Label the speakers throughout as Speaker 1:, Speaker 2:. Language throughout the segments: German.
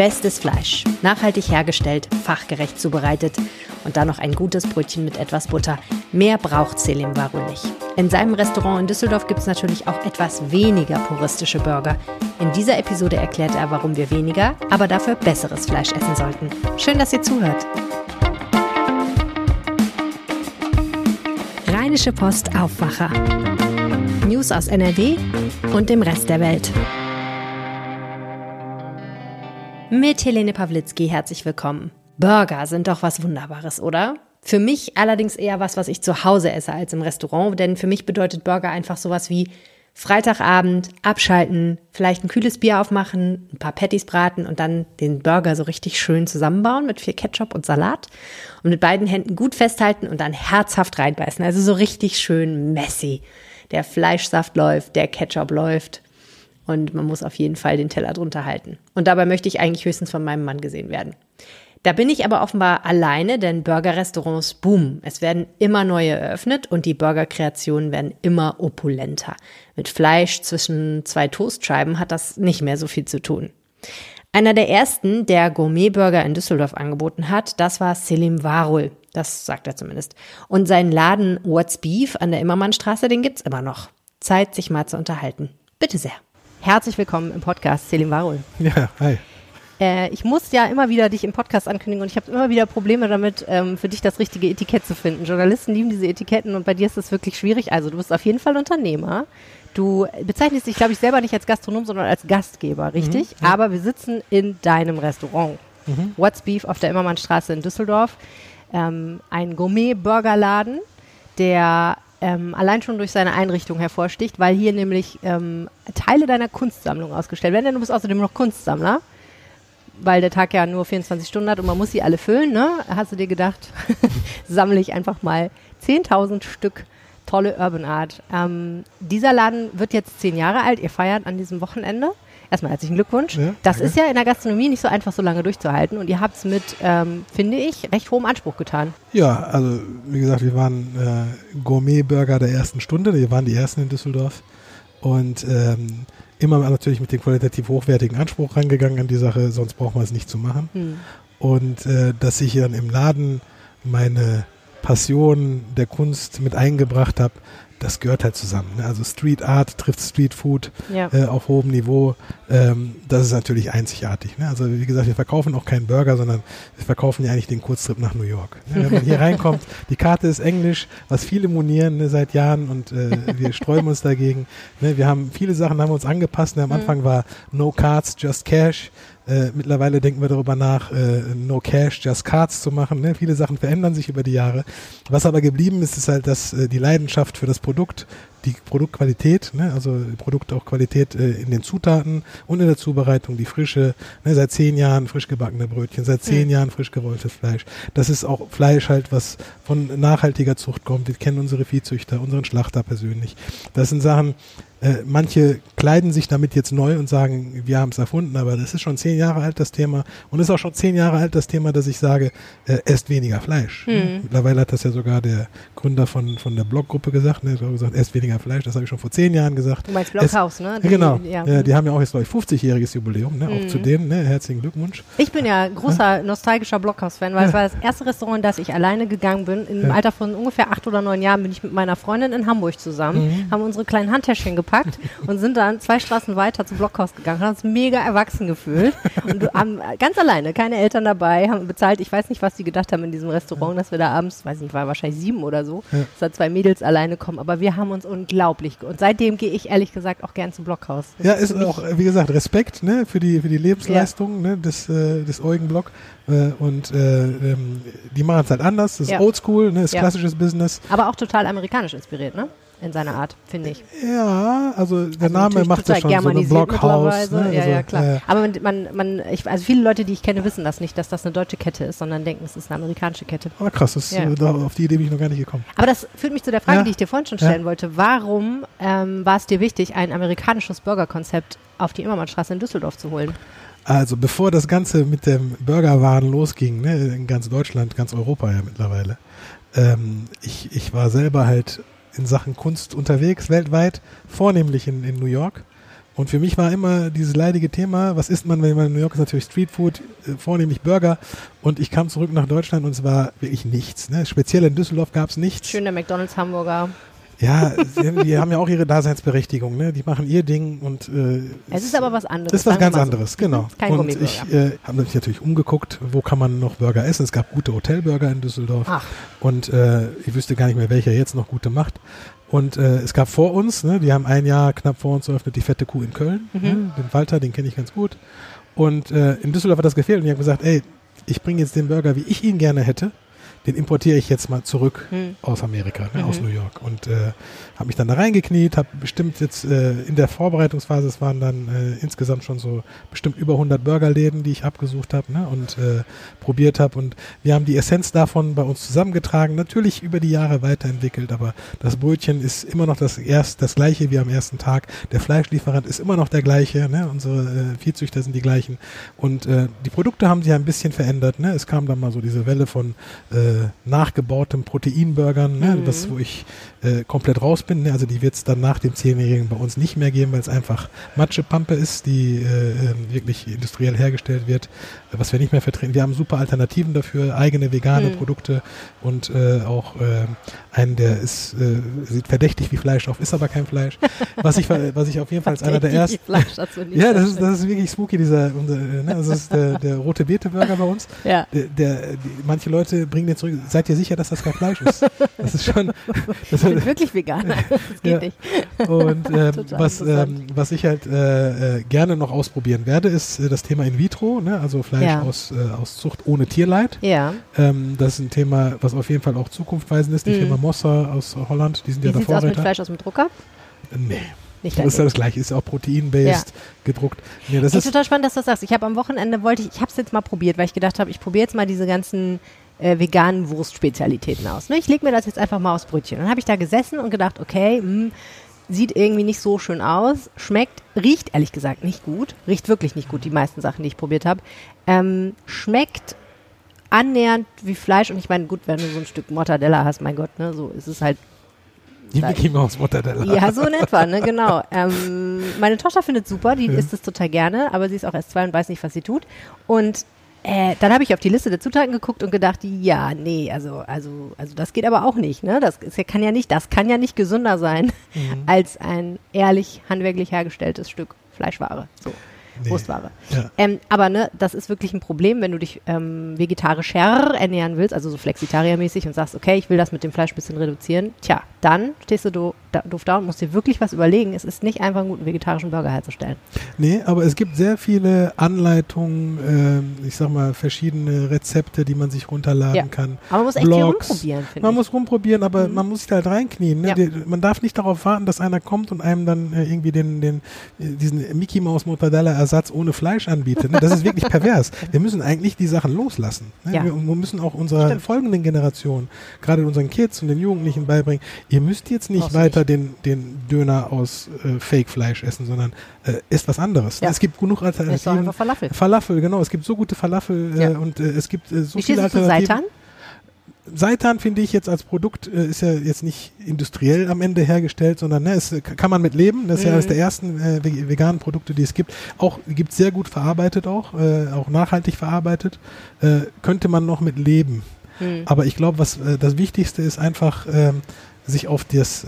Speaker 1: Bestes Fleisch, nachhaltig hergestellt, fachgerecht zubereitet und dann noch ein gutes Brötchen mit etwas Butter. Mehr braucht Selim Varul nicht. In seinem Restaurant in Düsseldorf gibt es natürlich auch etwas weniger puristische Burger. In dieser Episode erklärt er, warum wir weniger, aber dafür besseres Fleisch essen sollten. Schön, dass ihr zuhört. Rheinische Post Aufwacher. News aus NRW und dem Rest der Welt. Mit Helene Pawlitzki herzlich willkommen. Burger sind doch was Wunderbares, oder? Für mich allerdings eher was, was ich zu Hause esse als im Restaurant, denn für mich bedeutet Burger einfach sowas wie Freitagabend abschalten, vielleicht ein kühles Bier aufmachen, ein paar Patties braten und dann den Burger so richtig schön zusammenbauen mit viel Ketchup und Salat und mit beiden Händen gut festhalten und dann herzhaft reinbeißen. Also so richtig schön messy. Der Fleischsaft läuft, der Ketchup läuft und man muss auf jeden Fall den Teller drunter halten. Und dabei möchte ich eigentlich höchstens von meinem Mann gesehen werden. Da bin ich aber offenbar alleine, denn Burgerrestaurants boomen. Es werden immer neue eröffnet und die Burgerkreationen werden immer opulenter. Mit Fleisch zwischen zwei Toastscheiben hat das nicht mehr so viel zu tun. Einer der ersten, der Gourmet-Burger in Düsseldorf angeboten hat, das war Selim Varul. Das sagt er zumindest. Und sein Laden What's Beef an der Immermannstraße, den gibt's immer noch. Zeit, sich mal zu unterhalten. Bitte sehr. Herzlich willkommen im Podcast, Selim Varul.
Speaker 2: Ja, hi.
Speaker 1: Äh, ich muss ja immer wieder dich im Podcast ankündigen und ich habe immer wieder Probleme damit, ähm, für dich das richtige Etikett zu finden. Journalisten lieben diese Etiketten und bei dir ist das wirklich schwierig. Also du bist auf jeden Fall Unternehmer. Du bezeichnest dich, glaube ich, selber nicht als Gastronom, sondern als Gastgeber, richtig? Mhm, ja. Aber wir sitzen in deinem Restaurant. Mhm. What's Beef auf der Immermannstraße in Düsseldorf. Ähm, ein Gourmet-Burgerladen, der ähm, allein schon durch seine Einrichtung hervorsticht, weil hier nämlich ähm, Teile deiner Kunstsammlung ausgestellt werden. Denn du bist außerdem noch Kunstsammler, weil der Tag ja nur 24 Stunden hat und man muss sie alle füllen. Ne? Hast du dir gedacht, sammle ich einfach mal 10.000 Stück tolle Urban Art. Ähm, dieser Laden wird jetzt zehn Jahre alt. Ihr feiert an diesem Wochenende. Erstmal herzlichen Glückwunsch. Ja, das ist ja in der Gastronomie nicht so einfach, so lange durchzuhalten. Und ihr habt es mit, ähm, finde ich, recht hohem Anspruch getan.
Speaker 2: Ja, also wie gesagt, wir waren äh, Gourmet-Burger der ersten Stunde. Wir waren die ersten in Düsseldorf. Und ähm, immer natürlich mit dem qualitativ hochwertigen Anspruch rangegangen an die Sache, sonst braucht man es nicht zu machen. Hm. Und äh, dass ich dann im Laden meine Passion der Kunst mit eingebracht habe, das gehört halt zusammen. Ne? Also Street Art trifft Street Food ja. äh, auf hohem Niveau. Ähm, das ist natürlich einzigartig. Ne? Also wie gesagt, wir verkaufen auch keinen Burger, sondern wir verkaufen ja eigentlich den Kurztrip nach New York. Ne? Wenn man hier reinkommt, die Karte ist Englisch, was viele monieren ne, seit Jahren und äh, wir sträuben uns dagegen. Ne? Wir haben viele Sachen haben wir uns angepasst. Ne? Am mhm. Anfang war No Cards, Just Cash. Äh, mittlerweile denken wir darüber nach, äh, No Cash, Just Cards zu machen. Ne? Viele Sachen verändern sich über die Jahre. Was aber geblieben ist, ist halt, dass äh, die Leidenschaft für das Produkt, die Produktqualität, ne? also Produkt auch Qualität äh, in den Zutaten und in der Zubereitung, die frische, ne? seit zehn Jahren frisch gebackene Brötchen, seit zehn mhm. Jahren frisch gerolltes Fleisch. Das ist auch Fleisch halt, was von nachhaltiger Zucht kommt. Wir kennen unsere Viehzüchter, unseren Schlachter persönlich. Das sind Sachen, äh, manche kleiden sich damit jetzt neu und sagen, wir haben es erfunden, aber das ist schon zehn Jahre alt, das Thema. Und es ist auch schon zehn Jahre alt, das Thema, dass ich sage, äh, esst weniger Fleisch. Mhm. Mittlerweile hat das ja sogar der Gründer von, von der Bloggruppe gesagt, ne, gesagt, esst weniger Fleisch. Das habe ich schon vor zehn Jahren gesagt.
Speaker 1: Du meinst Blockhaus, ne?
Speaker 2: Die, genau. Ja. ja. die haben ja auch jetzt, glaube ich, 50-jähriges Jubiläum, ne? Auch zu denen, ne? Herzlichen Glückwunsch.
Speaker 1: Ich bin ja großer nostalgischer Blockhaus-Fan, weil ja. es war das erste Restaurant, in das ich alleine gegangen bin. Im ja. Alter von ungefähr acht oder neun Jahren bin ich mit meiner Freundin in Hamburg zusammen, mhm. haben unsere kleinen Handtäschchen gepackt und sind dann zwei Straßen weiter zum Blockhaus gegangen, haben uns mega erwachsen gefühlt und haben ganz alleine, keine Eltern dabei, haben bezahlt. Ich weiß nicht, was die gedacht haben in diesem Restaurant, dass wir da abends, weiß nicht, war wahrscheinlich sieben oder so, ja. dass da zwei Mädels alleine kommen, aber wir haben uns unglaublich und seitdem gehe ich ehrlich gesagt auch gern zum Blockhaus.
Speaker 2: Das ja, ist, ist auch, wie gesagt, Respekt ne, für, die, für die Lebensleistung ja. ne, des, äh, des Eugen Block äh, und äh, ähm, die machen es halt anders, das ist ja. oldschool, ne, ist klassisches Business.
Speaker 1: Aber auch total amerikanisch inspiriert, ne? In seiner Art, finde ich.
Speaker 2: Ja, also der also Name macht ja schon so ein Blockhaus. Ne?
Speaker 1: Ja, also, ja, klar. Äh, Aber man, man, ich, also viele Leute, die ich kenne, wissen das nicht, dass das eine deutsche Kette ist, sondern denken, es ist eine amerikanische Kette.
Speaker 2: Aber krass, das, ja. da, auf die Idee bin ich noch gar nicht gekommen.
Speaker 1: Aber das führt mich zu der Frage, ja. die ich dir vorhin schon stellen wollte. Warum ähm, war es dir wichtig, ein amerikanisches Burgerkonzept auf die Immermannstraße in Düsseldorf zu holen?
Speaker 2: Also bevor das Ganze mit dem Burgerwaren losging, ne, in ganz Deutschland, ganz Europa ja mittlerweile, ähm, ich, ich war selber halt in Sachen Kunst unterwegs, weltweit, vornehmlich in, in New York Und für mich war immer dieses leidige Thema, was isst man, wenn man in New York ist, natürlich Streetfood, äh, vornehmlich Burger. Und ich kam zurück nach Deutschland und es war wirklich nichts. Ne? Speziell in Düsseldorf gab es nichts.
Speaker 1: Schöner McDonalds Hamburger.
Speaker 2: Ja, die haben ja auch ihre Daseinsberechtigung, ne? Die machen ihr Ding und äh,
Speaker 1: Es ist aber was anderes.
Speaker 2: ist was ganz
Speaker 1: mal so.
Speaker 2: anderes, genau.
Speaker 1: Kein
Speaker 2: und ich äh, habe mich natürlich umgeguckt, wo kann man noch Burger essen. Es gab gute Hotelburger in Düsseldorf
Speaker 1: Ach,
Speaker 2: und äh, ich wüsste gar nicht mehr, welcher jetzt noch gute macht. Und äh, es gab vor uns, ne, die haben ein Jahr knapp vor uns eröffnet, die fette Kuh in Köln.
Speaker 1: Mhm.
Speaker 2: Ne, den Walter, den kenne ich ganz gut. Und äh, in Düsseldorf hat das gefehlt und die haben gesagt, ey, ich bringe jetzt den Burger, wie ich ihn gerne hätte. Den importiere ich jetzt mal zurück
Speaker 1: Hm.
Speaker 2: aus Amerika, ne,
Speaker 1: Mhm.
Speaker 2: aus New York. Und äh, habe mich dann da reingekniet, habe bestimmt jetzt äh, in der Vorbereitungsphase, es waren dann äh, insgesamt schon so bestimmt über 100 Burgerläden, die ich abgesucht habe ne, und äh, probiert habe. Und wir haben die Essenz davon bei uns zusammengetragen, natürlich über die Jahre weiterentwickelt, aber das Brötchen ist immer noch das, erst, das gleiche wie am ersten Tag. Der Fleischlieferant ist immer noch der gleiche, ne, unsere äh, Viehzüchter sind die gleichen. Und äh, die Produkte haben sich ein bisschen verändert. Ne? Es kam dann mal so diese Welle von äh, nachgebautem Proteinburgern, ne?
Speaker 1: Mhm.
Speaker 2: das, wo ich äh, komplett raus bin. Ne? Also die wird es dann nach dem Zehnjährigen bei uns nicht mehr geben, weil es einfach Matschepampe ist, die äh, äh, wirklich industriell hergestellt wird, äh, was wir nicht mehr vertreten. Wir haben super Alternativen dafür, eigene vegane
Speaker 1: Mhm.
Speaker 2: Produkte und äh, auch äh, einen, der ist, äh, sieht verdächtig wie Fleisch auf, ist aber kein Fleisch. Was ich, was ich auf jeden Fall als einer der ersten
Speaker 1: Fleisch dazu nicht
Speaker 2: ja, das ist, das ist wirklich spooky, dieser, unser, äh, ne, das ist der, der rote Beete-Burger bei uns.
Speaker 1: Ja.
Speaker 2: Der, der, die, manche Leute bringen den zurück. Seid ihr sicher, dass das kein Fleisch ist? Das ist schon. Das
Speaker 1: Ich bin wirklich Veganer. Das geht
Speaker 2: Ja.
Speaker 1: nicht.
Speaker 2: und ähm, was, ähm, was ich halt äh, äh, gerne noch ausprobieren werde, ist äh, das Thema In vitro, ne? also Fleisch
Speaker 1: Ja.
Speaker 2: aus, äh, aus Zucht ohne Tierleid.
Speaker 1: Ja.
Speaker 2: Ähm, das ist ein Thema, was auf jeden Fall auch zukunftweisend ist. Die
Speaker 1: Mhm.
Speaker 2: Firma Mossa aus Holland, die sind
Speaker 1: Wie
Speaker 2: ja der
Speaker 1: sieht's aus mit. Fleisch aus dem Drucker?
Speaker 2: Nee,
Speaker 1: Nicht
Speaker 2: das ist ja das gleiche, ist auch proteinbased gedruckt. Nee, das
Speaker 1: Ey,
Speaker 2: ist,
Speaker 1: total spannend, dass du das sagst. Ich habe am Wochenende wollte ich, ich habe es jetzt mal probiert, weil ich gedacht habe, ich probiere jetzt mal diese ganzen äh, veganen Wurstspezialitäten aus. Ne? Ich lege mir das jetzt einfach mal aufs Brötchen. Dann habe ich da gesessen und gedacht, okay, mh, sieht irgendwie nicht so schön aus, schmeckt, riecht ehrlich gesagt nicht gut, riecht wirklich nicht gut, die meisten Sachen, die ich probiert habe. Ähm, schmeckt annähernd wie Fleisch und ich meine, gut, wenn du so ein Stück Mortadella hast, mein Gott, ne, so ist es halt
Speaker 2: die Mickey Mouse Mortadella.
Speaker 1: ja, so in etwa, ne, genau. Ähm, meine Tochter findet super, die
Speaker 2: Ja.
Speaker 1: isst es total gerne, aber sie ist auch erst zwei und weiß nicht, was sie tut. Und äh, dann habe ich auf die Liste der Zutaten geguckt und gedacht, ja, nee, also, also, also das geht aber auch nicht, ne? Das ist kann ja nicht, das kann ja nicht gesünder sein
Speaker 2: Mhm.
Speaker 1: als ein ehrlich handwerklich hergestelltes Stück Fleischware. So.
Speaker 2: Nee.
Speaker 1: Wurstware.
Speaker 2: Ja.
Speaker 1: Ähm, aber ne, das ist wirklich ein Problem, wenn du dich ähm, vegetarischer ernähren willst, also so flexitariermäßig und sagst, okay, ich will das mit dem Fleisch ein bisschen reduzieren. Tja, dann stehst du do, da, doof da und musst dir wirklich was überlegen. Es ist nicht einfach, einen guten vegetarischen Burger herzustellen.
Speaker 2: Nee, aber es gibt sehr viele Anleitungen, ähm, ich sag mal, verschiedene Rezepte, die man sich runterladen
Speaker 1: Ja.
Speaker 2: kann.
Speaker 1: Aber man muss echt viel
Speaker 2: Blogs.
Speaker 1: rumprobieren, finde
Speaker 2: Man
Speaker 1: ich.
Speaker 2: muss rumprobieren, aber
Speaker 1: Mhm.
Speaker 2: man muss sich da halt reinknien. Ne?
Speaker 1: Ja.
Speaker 2: Die, man darf nicht darauf warten, dass einer kommt und einem dann äh, irgendwie den, den, äh, diesen Mickey Mouse Mortadella Ersatz ohne Fleisch anbietet. Ne? Das ist wirklich pervers. Wir müssen eigentlich die Sachen loslassen. Ne?
Speaker 1: Ja.
Speaker 2: Wir, wir müssen auch unserer
Speaker 1: Stimmt.
Speaker 2: folgenden Generation, gerade unseren Kids und den Jugendlichen beibringen, ihr müsst jetzt nicht
Speaker 1: Brauchst
Speaker 2: weiter den, den Döner aus äh, Fake-Fleisch essen, sondern äh, esst was anderes.
Speaker 1: Ja.
Speaker 2: Es gibt genug Alternativen.
Speaker 1: Falafel.
Speaker 2: Falafel, genau. Es gibt so gute Falafel äh, und äh, es gibt äh, so
Speaker 1: Wie
Speaker 2: viele
Speaker 1: du zu
Speaker 2: Alternativen.
Speaker 1: Seitan?
Speaker 2: Seitan finde ich jetzt als Produkt äh, ist ja jetzt nicht industriell am Ende hergestellt, sondern ne, es äh, kann man mit leben. Das ist ja
Speaker 1: Mhm.
Speaker 2: eines der ersten äh, ve- veganen Produkte, die es gibt. Auch gibt sehr gut verarbeitet auch, äh, auch nachhaltig verarbeitet. Äh, könnte man noch mit leben.
Speaker 1: Hm.
Speaker 2: Aber ich glaube, was äh, das Wichtigste ist einfach ähm, sich auf, das,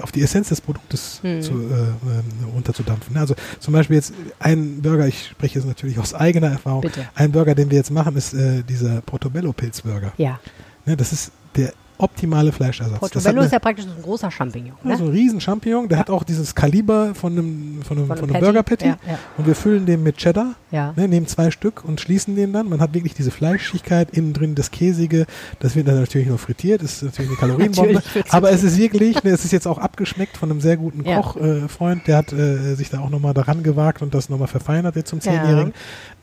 Speaker 2: auf die Essenz des Produktes
Speaker 1: Mhm.
Speaker 2: zu, äh, ähm, runterzudampfen. ne? Also zum Beispiel jetzt ein Burger, ich spreche jetzt natürlich aus eigener Erfahrung,
Speaker 1: Bitte.
Speaker 2: ein Burger, den wir jetzt machen, ist dieser Portobello-Pilzburger.
Speaker 1: Ja.
Speaker 2: Ne, das ist der optimale Fleischersatz.
Speaker 1: Portobello ist ja praktisch so ein großer Champignon. Ne?
Speaker 2: so ein riesen Champignon, der hat auch dieses Kaliber von einem, von einem, von einem Burger Patty.
Speaker 1: Ja, ja.
Speaker 2: Und wir füllen den mit Cheddar,
Speaker 1: ja.
Speaker 2: ne, nehmen zwei Stück und schließen den dann. Man hat wirklich diese Fleischigkeit, innen drin das Käsige. Das wird dann natürlich nur frittiert, das ist natürlich eine Kalorienbombe. Aber es ist wirklich, ne, es ist jetzt auch abgeschmeckt von einem sehr guten
Speaker 1: Ja.
Speaker 2: Kochfreund, äh, der hat äh, sich da auch nochmal daran gewagt und das nochmal verfeinert jetzt zum
Speaker 1: Ja.
Speaker 2: Zehnjährigen.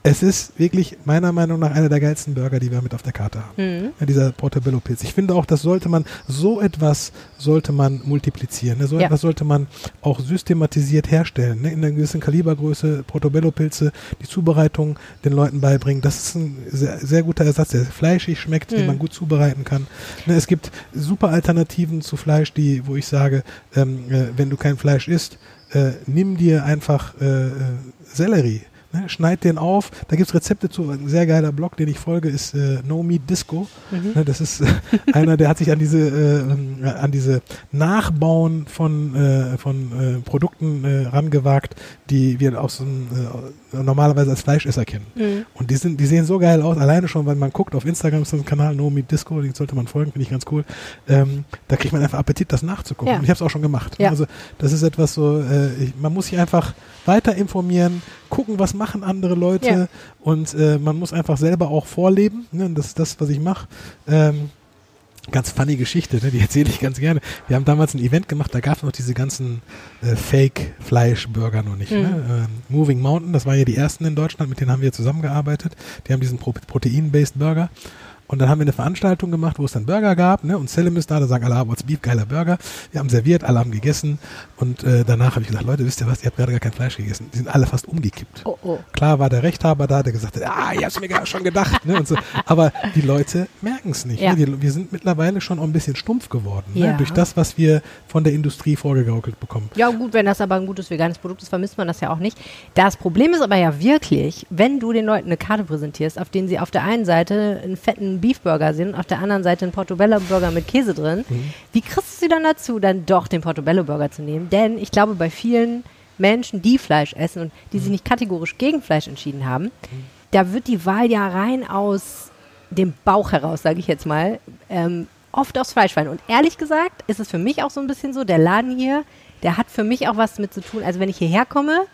Speaker 2: Es ist wirklich meiner Meinung nach einer der geilsten Burger, die wir mit auf der Karte haben.
Speaker 1: Mhm.
Speaker 2: Ja, dieser Portobello-Pilz. Ich finde auch, das sollte man, so etwas sollte man multiplizieren. Ne? So
Speaker 1: Ja.
Speaker 2: etwas sollte man auch systematisiert herstellen. Ne? In einer gewissen Kalibergröße, Portobello-Pilze, die Zubereitung den Leuten beibringen. Das ist ein sehr, sehr guter Ersatz, der fleischig schmeckt, den
Speaker 1: Mhm.
Speaker 2: man gut zubereiten kann. Ne, es gibt super Alternativen zu Fleisch, die, wo ich sage, ähm, äh, wenn du kein Fleisch isst, äh, nimm dir einfach äh, äh, Sellerie. Ne, schneid den auf. Da gibt's Rezepte zu. Ein sehr geiler Blog, den ich folge, ist äh, No Meat Disco.
Speaker 1: Mhm.
Speaker 2: Ne, das ist äh, einer, der hat sich an diese äh, an diese Nachbauen von äh, von äh, Produkten äh, rangewagt, die wir aus normalerweise als Fleischesser kennen.
Speaker 1: Mhm.
Speaker 2: Und die sind, die sehen so geil aus, alleine schon, wenn man guckt auf Instagram ist so ein Kanal No Meat Disco, den sollte man folgen, finde ich ganz cool. Ähm, da kriegt man einfach Appetit, das nachzugucken.
Speaker 1: Ja.
Speaker 2: Und ich habe es auch schon gemacht.
Speaker 1: Ja.
Speaker 2: Also das ist etwas so, ich, man muss sich einfach weiter informieren, gucken, was machen andere Leute
Speaker 1: Ja.
Speaker 2: und äh, man muss einfach selber auch vorleben. Ne? Das ist das, was ich mache. Ähm, Ganz funny Geschichte, ne? die erzähle ich ganz gerne. Wir haben damals ein Event gemacht, da gab es noch diese ganzen äh, Fake-Fleisch-Burger noch nicht.
Speaker 1: Mhm.
Speaker 2: Ne? Ähm, Moving Mountain, das waren ja die ersten in Deutschland, mit denen haben wir zusammengearbeitet. Die haben diesen Pro Protein-Based Burger. Und dann haben wir eine Veranstaltung gemacht, wo es dann Burger gab, ne? Und Selim ist da, da sagen alle, what's beef, geiler Burger. Wir haben serviert, alle haben gegessen. Und äh, danach habe ich gesagt, Leute, wisst ihr was, ihr habt gerade gar kein Fleisch gegessen. Die sind alle fast umgekippt.
Speaker 1: Oh, oh.
Speaker 2: Klar war der Rechthaber da, der gesagt hat, ah, ich hab's mir gar schon gedacht. Ne, und so. Aber die Leute merken es nicht.
Speaker 1: Ja.
Speaker 2: Ne? Die, wir sind mittlerweile schon auch ein bisschen stumpf geworden.
Speaker 1: Ja.
Speaker 2: Ne? Durch das, was wir von der Industrie vorgegaukelt bekommen.
Speaker 1: Ja, gut, wenn das aber ein gutes veganes Produkt ist, vermisst man das ja auch nicht. Das Problem ist aber ja wirklich, wenn du den Leuten eine Karte präsentierst, auf denen sie auf der einen Seite einen fetten Beefburger sehen, auf der anderen Seite einen Portobello-Burger mit Käse drin,
Speaker 2: Mhm.
Speaker 1: wie kriegst du sie dann dazu, dann doch den Portobello-Burger zu nehmen? Denn ich glaube, bei vielen Menschen, die Fleisch essen und die
Speaker 2: Mhm.
Speaker 1: sich nicht kategorisch gegen Fleisch entschieden haben, da wird die Wahl ja rein aus dem Bauch heraus, sage ich jetzt mal, ähm, oft aufs Fleisch fallen. Und ehrlich gesagt ist es für mich auch so ein bisschen so, der Laden hier, der hat für mich auch was damit zu tun. Also wenn ich hierher komme,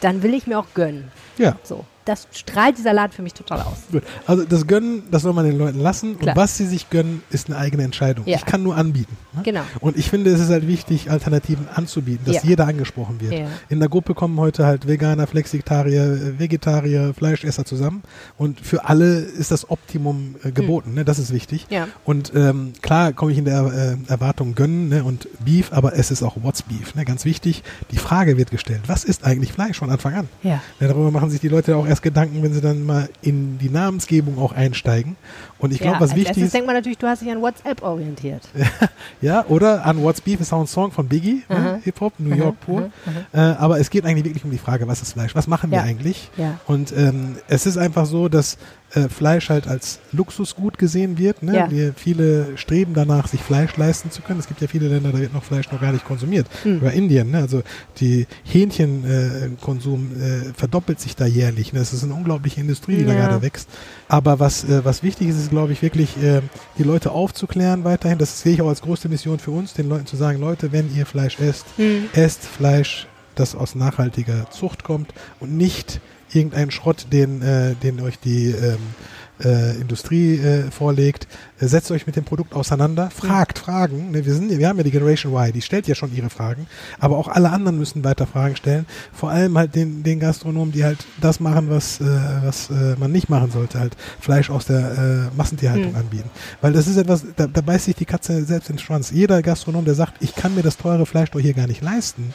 Speaker 1: dann will ich mir auch gönnen.
Speaker 2: Ja.
Speaker 1: So, das strahlt dieser Laden für mich total aus.
Speaker 2: Gut. Also das Gönnen, das soll man den Leuten lassen.
Speaker 1: Klar.
Speaker 2: Und was sie sich gönnen, ist eine eigene Entscheidung.
Speaker 1: Ja.
Speaker 2: Ich kann nur anbieten. Ne?
Speaker 1: Genau.
Speaker 2: Und ich finde, es ist halt wichtig, Alternativen anzubieten, dass
Speaker 1: Ja.
Speaker 2: jeder angesprochen wird.
Speaker 1: Ja.
Speaker 2: In der Gruppe kommen heute halt Veganer, Flexitarier, äh, Vegetarier, Fleischesser zusammen. Und für alle ist das Optimum äh, geboten. Ne? Das ist wichtig.
Speaker 1: Ja.
Speaker 2: Und ähm, klar komme ich in der äh, Erwartung gönnen ne? und Beef, aber es ist auch What's Beef. Ne? Ganz wichtig, die Frage wird gestellt, was ist eigentlich Fleisch von Anfang an?
Speaker 1: Ja.
Speaker 2: Ja, darüber machen sich die Leute auch erst Gedanken, wenn sie dann mal in die Namensgebung auch einsteigen. Und ich glaube,
Speaker 1: ja,
Speaker 2: was wichtig ist,
Speaker 1: denkt man natürlich, du hast dich an WhatsApp orientiert.
Speaker 2: ja, oder an What's Beef ist auch ein Song von Biggie, ne? Hip-Hop, New York pur. Äh, aber es geht eigentlich wirklich um die Frage, was ist Fleisch? Was machen wir
Speaker 1: Ja.
Speaker 2: eigentlich?
Speaker 1: Ja.
Speaker 2: Und ähm, es ist einfach so, dass äh, Fleisch halt als Luxusgut gesehen wird. Ne?
Speaker 1: Ja.
Speaker 2: Wir, viele streben danach, sich Fleisch leisten zu können. Es gibt ja viele Länder, da wird noch Fleisch noch gar nicht konsumiert.
Speaker 1: Mhm.
Speaker 2: Oder Indien, ne? also die Hähnchenkonsum äh, äh, verdoppelt sich da jährlich. Ne? Das ist eine unglaubliche Industrie, die da
Speaker 1: Ja.
Speaker 2: gerade wächst. Aber was, äh, was wichtig ist, ist, glaube ich, wirklich äh, die Leute aufzuklären weiterhin. Das sehe ich auch als größte Mission für uns, den Leuten zu sagen, Leute, wenn ihr Fleisch esst,
Speaker 1: Hm.
Speaker 2: esst Fleisch, das aus nachhaltiger Zucht kommt und nicht irgendeinen Schrott, den, äh, den euch die ähm, äh, Industrie äh, vorlegt. Äh, setzt euch mit dem Produkt auseinander, fragt Fragen. Ne, wir, sind, wir haben ja die Generation Y, die stellt ja schon ihre Fragen, aber auch alle anderen müssen weiter Fragen stellen. Vor allem halt den, den Gastronomen, die halt das machen, was, äh, was äh, man nicht machen sollte, halt Fleisch aus der äh, Massentierhaltung
Speaker 1: Mhm.
Speaker 2: anbieten. Weil das ist etwas, da, da beißt sich die Katze selbst in den Schwanz. Jeder Gastronom, der sagt, ich kann mir das teure Fleisch doch hier gar nicht leisten,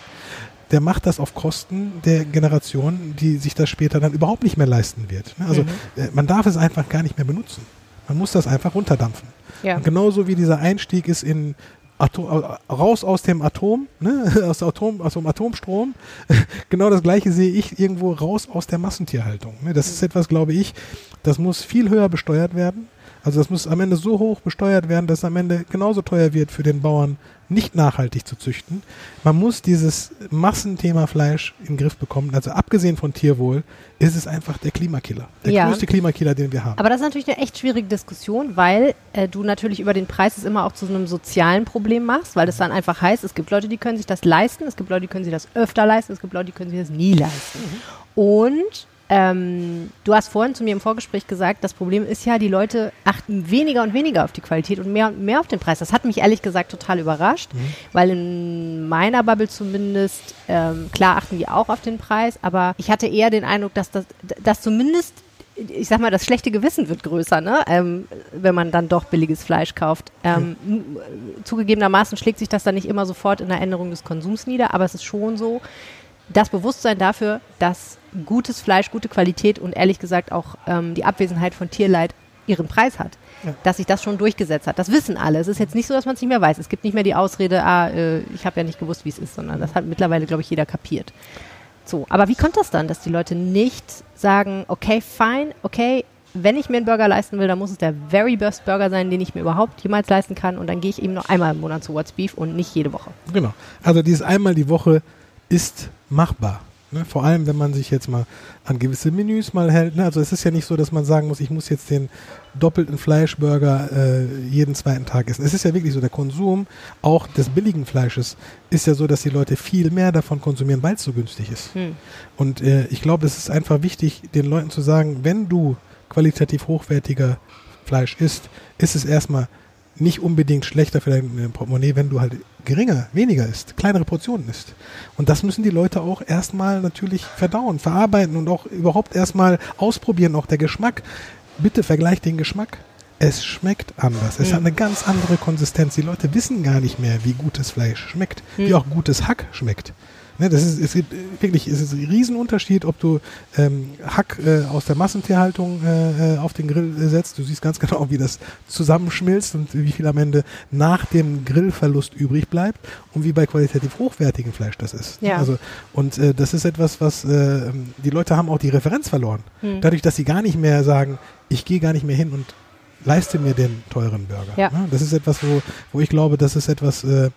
Speaker 2: der macht das auf Kosten der Generation, die sich das später dann überhaupt nicht mehr leisten wird. Ne? Also
Speaker 1: Mhm.
Speaker 2: äh, man darf es einfach gar nicht mehr benutzen. Man muss das einfach runterdampfen.
Speaker 1: Ja.
Speaker 2: Und genauso wie dieser Einstieg ist in Atom, äh, raus aus dem Atom, ne? aus, Atom, aus dem Atomstrom. genau das gleiche sehe ich irgendwo raus aus der Massentierhaltung. Ne? Das ist etwas, glaube ich, das muss viel höher besteuert werden. Also das muss am Ende so hoch besteuert werden, dass es am Ende genauso teuer wird für den Bauern, nicht nachhaltig zu züchten. Man muss dieses Massenthema Fleisch in den Griff bekommen. Also abgesehen von Tierwohl ist es einfach der Klimakiller. Der
Speaker 1: Ja.
Speaker 2: größte Klimakiller, den wir haben.
Speaker 1: Aber das ist natürlich eine echt schwierige Diskussion, weil äh, du natürlich über den Preis es immer auch zu so einem sozialen Problem machst, weil es dann einfach heißt, es gibt Leute, die können sich das leisten, es gibt Leute, die können sich das öfter leisten, es gibt Leute, die können sich das nie leisten. Und ähm, du hast vorhin zu mir im Vorgespräch gesagt, das Problem ist ja, die Leute achten weniger und weniger auf die Qualität und mehr und mehr auf den Preis. Das hat mich ehrlich gesagt total überrascht, weil in meiner Bubble zumindest, ähm, klar achten die auch auf den Preis, aber ich hatte eher den Eindruck, dass das dass zumindest ich sag mal, das schlechte Gewissen wird größer, ne? ähm, wenn man dann doch billiges Fleisch kauft. Ähm, m- Zugegebenermaßen schlägt sich das dann nicht immer sofort in der Änderung des Konsums nieder, aber es ist schon so, das Bewusstsein dafür, dass gutes Fleisch, gute Qualität und ehrlich gesagt auch ähm, die Abwesenheit von Tierleid ihren Preis hat. Ja. Dass sich das schon durchgesetzt hat. Das wissen alle. Es ist jetzt nicht so, dass man es nicht mehr weiß. Es gibt nicht mehr die Ausrede, ah, äh, ich habe ja nicht gewusst, wie es ist, sondern das hat mittlerweile, glaube ich, jeder kapiert. So, aber wie kommt das dann, dass die Leute nicht sagen, okay, fine, okay, wenn ich mir einen Burger leisten will, dann muss es der Very Best Burger sein, den ich mir überhaupt jemals leisten kann. Und dann gehe ich eben noch einmal im Monat zu What's Beef und nicht jede Woche.
Speaker 2: Genau. Also dieses einmal die Woche ist machbar. Ne? Vor allem, wenn man sich jetzt mal an gewisse Menüs mal hält. Ne? Also es ist ja nicht so, dass man sagen muss, ich muss jetzt den doppelten Fleischburger äh, jeden zweiten Tag essen. Es ist ja wirklich so, der Konsum auch des billigen Fleisches ist ja so, dass die Leute viel mehr davon konsumieren, weil es so günstig ist. Hm. Und äh, ich glaube, es ist einfach wichtig, den Leuten zu sagen, wenn du qualitativ hochwertiger Fleisch isst, ist es erstmal nicht unbedingt schlechter für dein Portemonnaie, wenn du halt geringer, weniger isst, kleinere Portionen isst. Und das müssen die Leute auch erstmal natürlich verdauen, verarbeiten und auch überhaupt erstmal ausprobieren, auch der Geschmack. Bitte vergleicht den Geschmack. Es schmeckt anders. Es mhm. hat eine ganz andere Konsistenz. Die Leute wissen gar nicht mehr, wie gutes Fleisch schmeckt, mhm. wie auch gutes Hack schmeckt. Ne, das ist, es gibt wirklich, es ist ein Riesenunterschied, ob du ähm, Hack äh, aus der Massentierhaltung äh, äh auf den Grill setzt. Du siehst ganz genau, wie das zusammenschmilzt und wie viel am Ende nach dem Grillverlust übrig bleibt und wie bei qualitativ hochwertigem Fleisch das ist.
Speaker 1: Ja.
Speaker 2: Also, und äh, das ist etwas, was äh, die Leute haben auch die Referenz verloren. Hm. Dadurch, dass sie gar nicht mehr sagen, ich gehe gar nicht mehr hin und leiste mir den teuren Burger.
Speaker 1: Ja.
Speaker 2: Ne? Das ist etwas, wo, wo ich glaube, das ist etwas, äh,